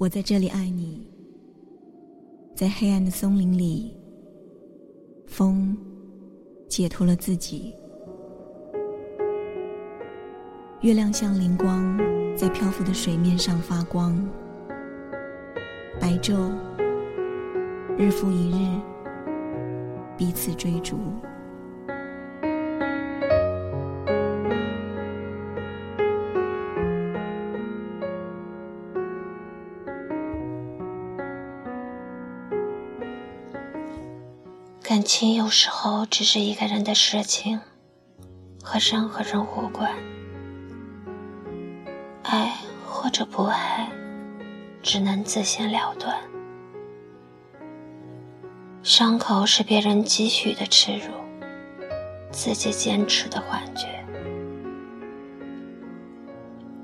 我在这里爱你，在黑暗的松林里，风解脱了自己，月亮像灵光，在漂浮的水面上发光，白昼日复一日，彼此追逐。情有时候只是一个人的事情，和任何人无关。爱或者不爱，只能自行了断。伤口是别人给予的耻辱，自己坚持的幻觉。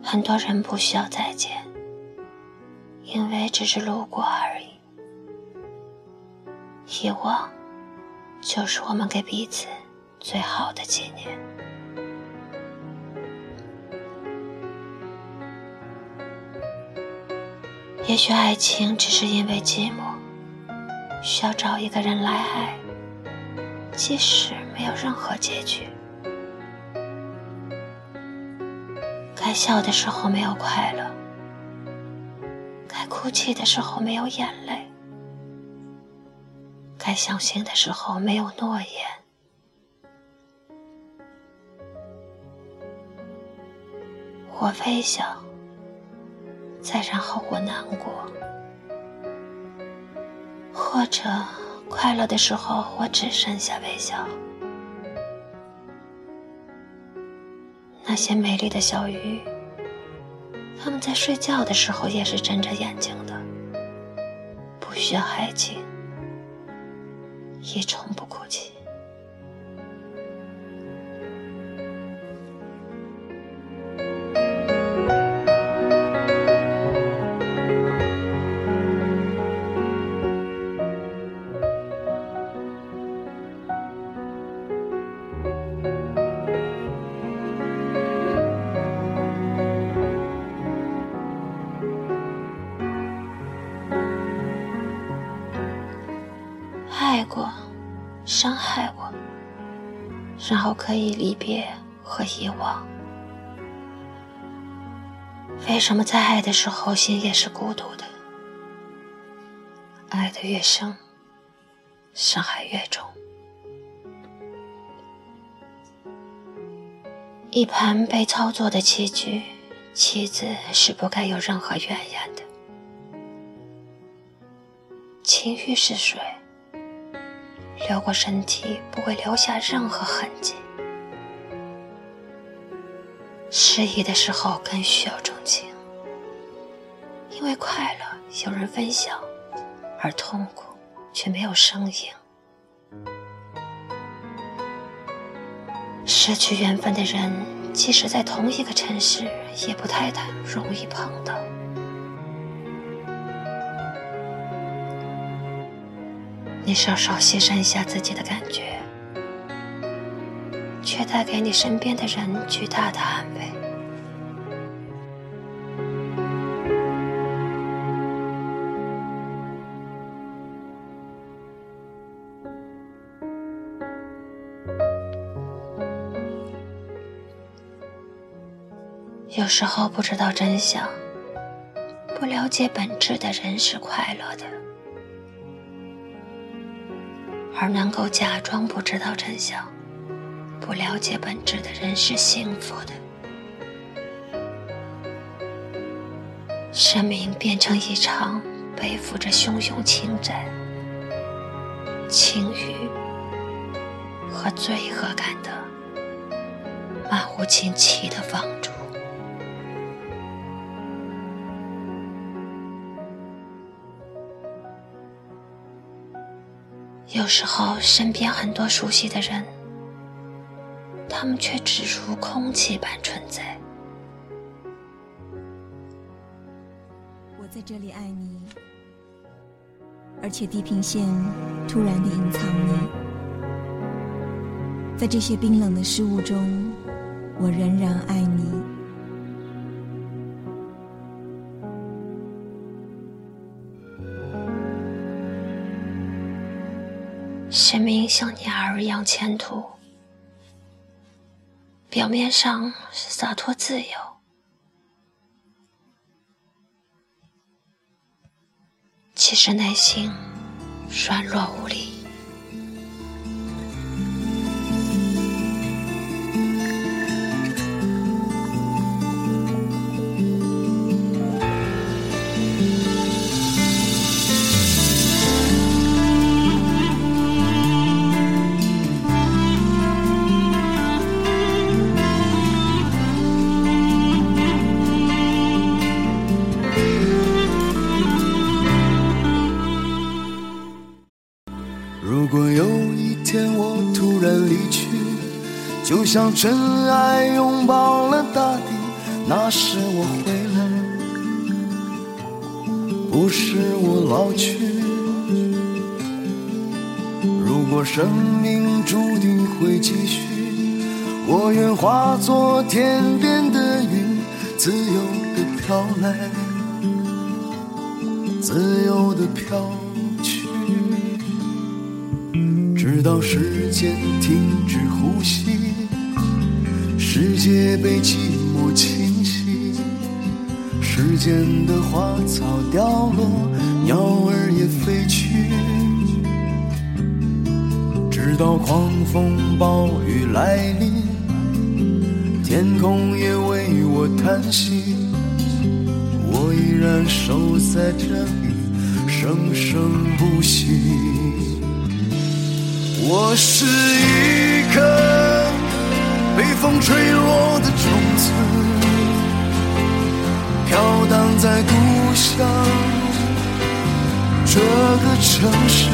很多人不需要再见，因为只是路过而已。遗忘。就是我们给彼此最好的纪念。也许爱情只是因为寂寞，需要找一个人来爱，即使没有任何结局。该笑的时候没有快乐，该哭泣的时候没有眼泪。该相信的时候没有诺言，我微笑，再然后我难过，或者快乐的时候我只剩下微笑。那些美丽的小鱼，它们在睡觉的时候也是睁着眼睛的，不需要爱情。也从不哭泣。爱过，伤害我，然后可以离别和遗忘。为什么在爱的时候心也是孤独的？爱的越深，伤害越重。一盘被操作的棋局，棋子是不该有任何怨言的。情欲是水。流过身体不会留下任何痕迹。失意的时候更需要钟情，因为快乐有人分享，而痛苦却没有声音。失去缘分的人，即使在同一个城市，也不太容易碰到。你稍稍牺牲一下自己的感觉，却带给你身边的人巨大的安慰。有时候不知道真相、不了解本质的人是快乐的。而能够假装不知道真相、不了解本质的人是幸福的。生命变成一场背负着汹涌情债、情欲和罪恶感的漫无尽期的放逐。有时候，身边很多熟悉的人，他们却只如空气般存在。我在这里爱你，而且地平线突然的隐藏你，在这些冰冷的事物中，我仍然。爱你。神明像鸟儿一样前途，表面上是洒脱自由，其实内心软弱无力。像尘埃拥抱了大地，那时我回来，不是我老去。如果生命注定会继续，我愿化作天边的云，自由的飘来，自由的飘去，直到时间停止呼吸。世界被寂寞侵袭，时间的花草凋落，鸟儿也飞去，直到狂风暴雨来临，天空也为我叹息，我依然守在这里，生生不息。我是一颗。被风吹落的种子，飘荡在故乡这个城市。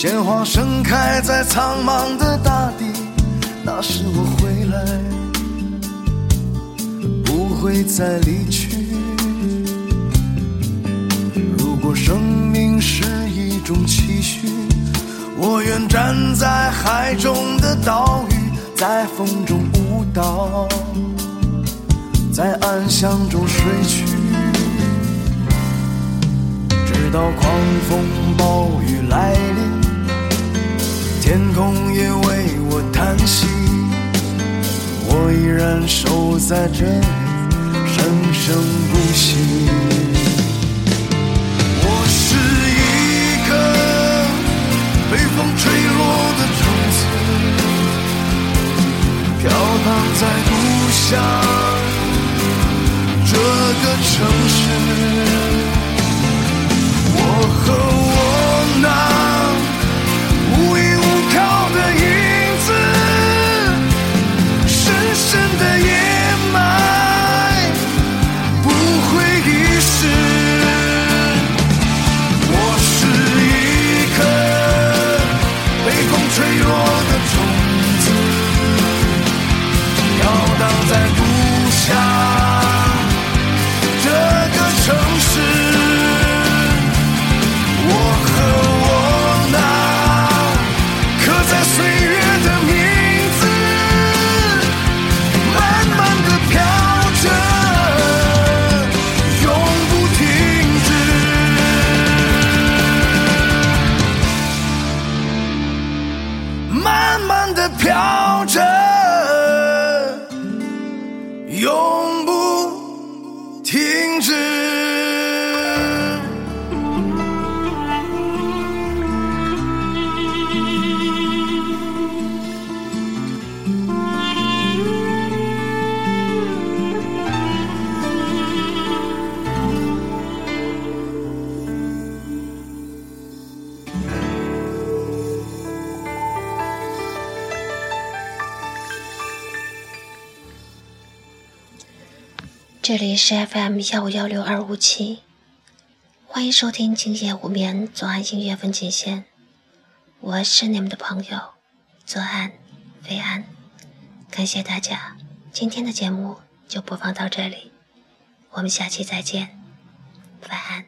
鲜花盛开在苍茫的大地，那时我回来，不会再离去。如果生命是一种期许，我愿站在海中的岛屿，在风中舞蹈，在暗香中睡去。直到狂风暴雨来临，天空也为我叹息，我依然守在这里，生生不息。我是一颗被风吹落的种子，飘荡在故乡这个城市。慢慢的飘着，永这里是 FM 幺五幺六二五七，欢迎收听今夜无眠左岸音乐分界线，我是你们的朋友左岸飞安，感谢大家。今天的节目就播放到这里，我们下期再见，晚安。